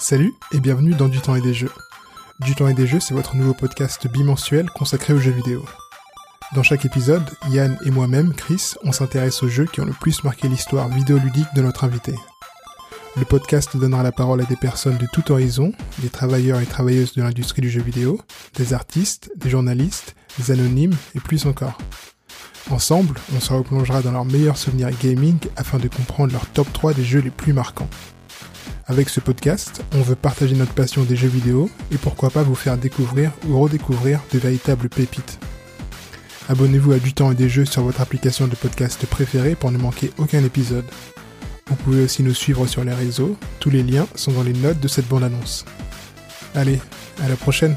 Salut et bienvenue dans Du temps et des jeux. Du temps et des jeux, c'est votre nouveau podcast bimensuel consacré aux jeux vidéo. Dans chaque épisode, Yann et moi-même, Chris, on s'intéresse aux jeux qui ont le plus marqué l'histoire vidéoludique de notre invité. Le podcast donnera la parole à des personnes de tout horizon, des travailleurs et travailleuses de l'industrie du jeu vidéo, des artistes, des journalistes, des anonymes et plus encore. Ensemble, on se replongera dans leurs meilleurs souvenirs gaming afin de comprendre leur top 3 des jeux les plus marquants. Avec ce podcast, on veut partager notre passion des jeux vidéo et pourquoi pas vous faire découvrir ou redécouvrir de véritables pépites. Abonnez-vous à Du temps et des jeux sur votre application de podcast préférée pour ne manquer aucun épisode. Vous pouvez aussi nous suivre sur les réseaux, tous les liens sont dans les notes de cette bande-annonce. Allez, à la prochaine